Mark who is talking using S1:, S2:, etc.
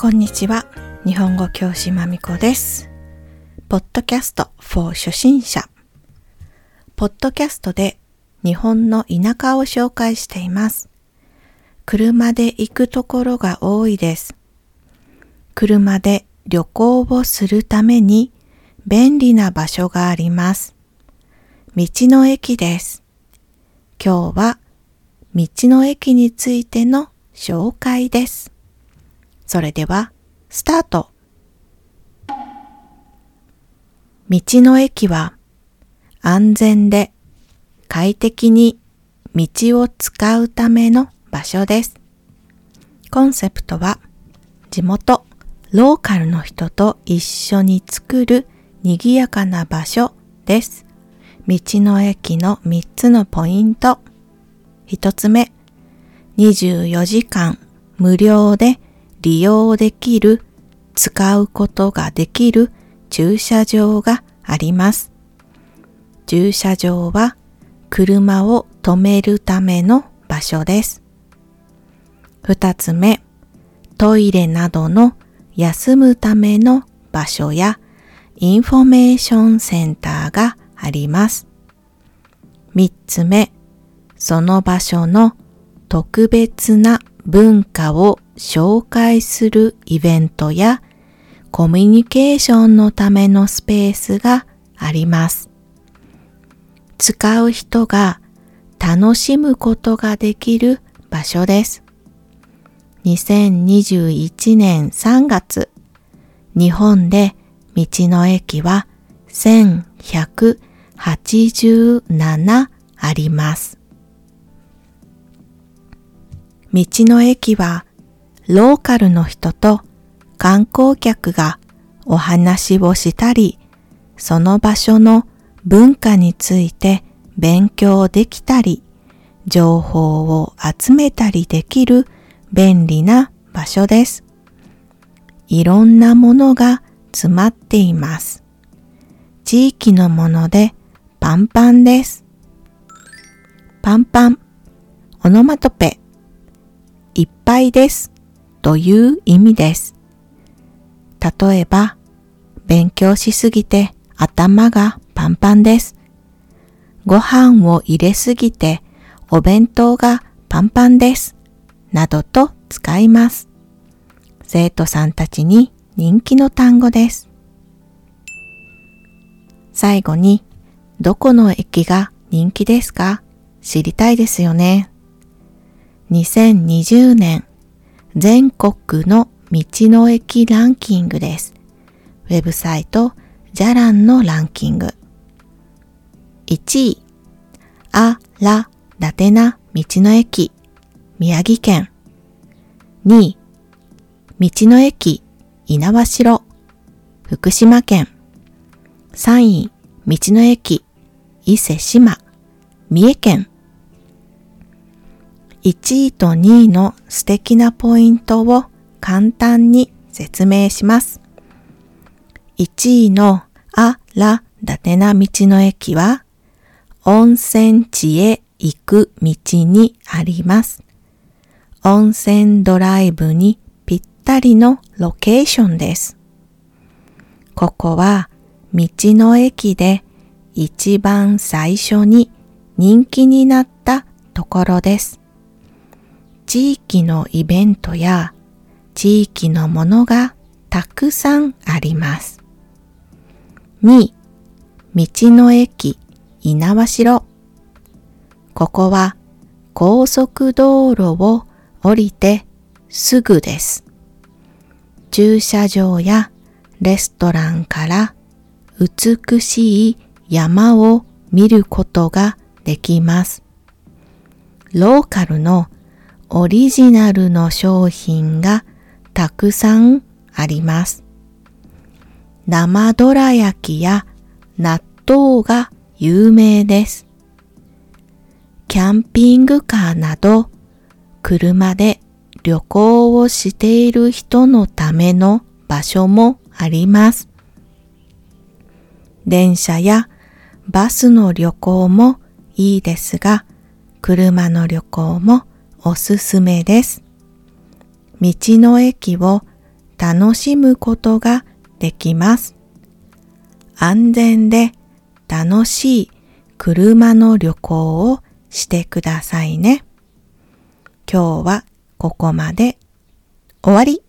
S1: こんにちは。日本語教師まみこです。ポッドキャスト for 初心者。ポッドキャストで日本の田舎を紹介しています。車で行くところが多いです。車で旅行をするために便利な場所があります。道の駅です。今日は道の駅についての紹介です。それでは、スタート。道の駅は安全で快適に道を使うための場所です。コンセプトは地元、ローカルの人と一緒に作る賑やかな場所です。道の駅の3つのポイント。1つ目、24時間無料で利用できる、使うことができる駐車場があります。駐車場は車を止めるための場所です。二つ目、トイレなどの休むための場所やインフォメーションセンターがあります。三つ目、その場所の特別な文化を紹介するイベントやコミュニケーションのためのスペースがあります。使う人が楽しむことができる場所です。2021年3月、日本で道の駅は1187あります。道の駅はローカルの人と観光客がお話をしたり、その場所の文化について勉強できたり、情報を集めたりできる便利な場所です。いろんなものが詰まっています。地域のものでパンパンです。パンパン、オノマトペ、いっぱいですという意味です。例えば、勉強しすぎて頭がパンパンです。ご飯を入れすぎてお弁当がパンパンです。などと使います。生徒さんたちに人気の単語です。最後に、どこの駅が人気ですか？知りたいですよね。2020年全国の道の駅ランキングです。ウェブサイトじゃらんのランキング。1位、あ、ら、だてな道の駅、宮城県。2位、道の駅、猪苗代、福島県。3位、道の駅、伊勢志摩、三重県。1位と2位の素敵なポイントを簡単に説明します。1位のあらだてな道の駅は温泉地へ行く道にあります。温泉ドライブにぴったりのロケーションです。ここは道の駅で一番最初に人気になったところです。地域のイベントや地域のものがたくさんあります。2. 道の駅猪苗代ここは高速道路を降りてすぐです。駐車場やレストランから美しい山を見ることができます。ローカルのオリジナルの商品がたくさんあります。生どら焼きや納豆が有名です。キャンピングカーなど車で旅行をしている人のための場所もあります。電車やバスの旅行もいいですが、車の旅行もおすすめです。道の駅を楽しむことができます。安全で楽しい車の旅行をしてくださいね。今日はここまで終わり。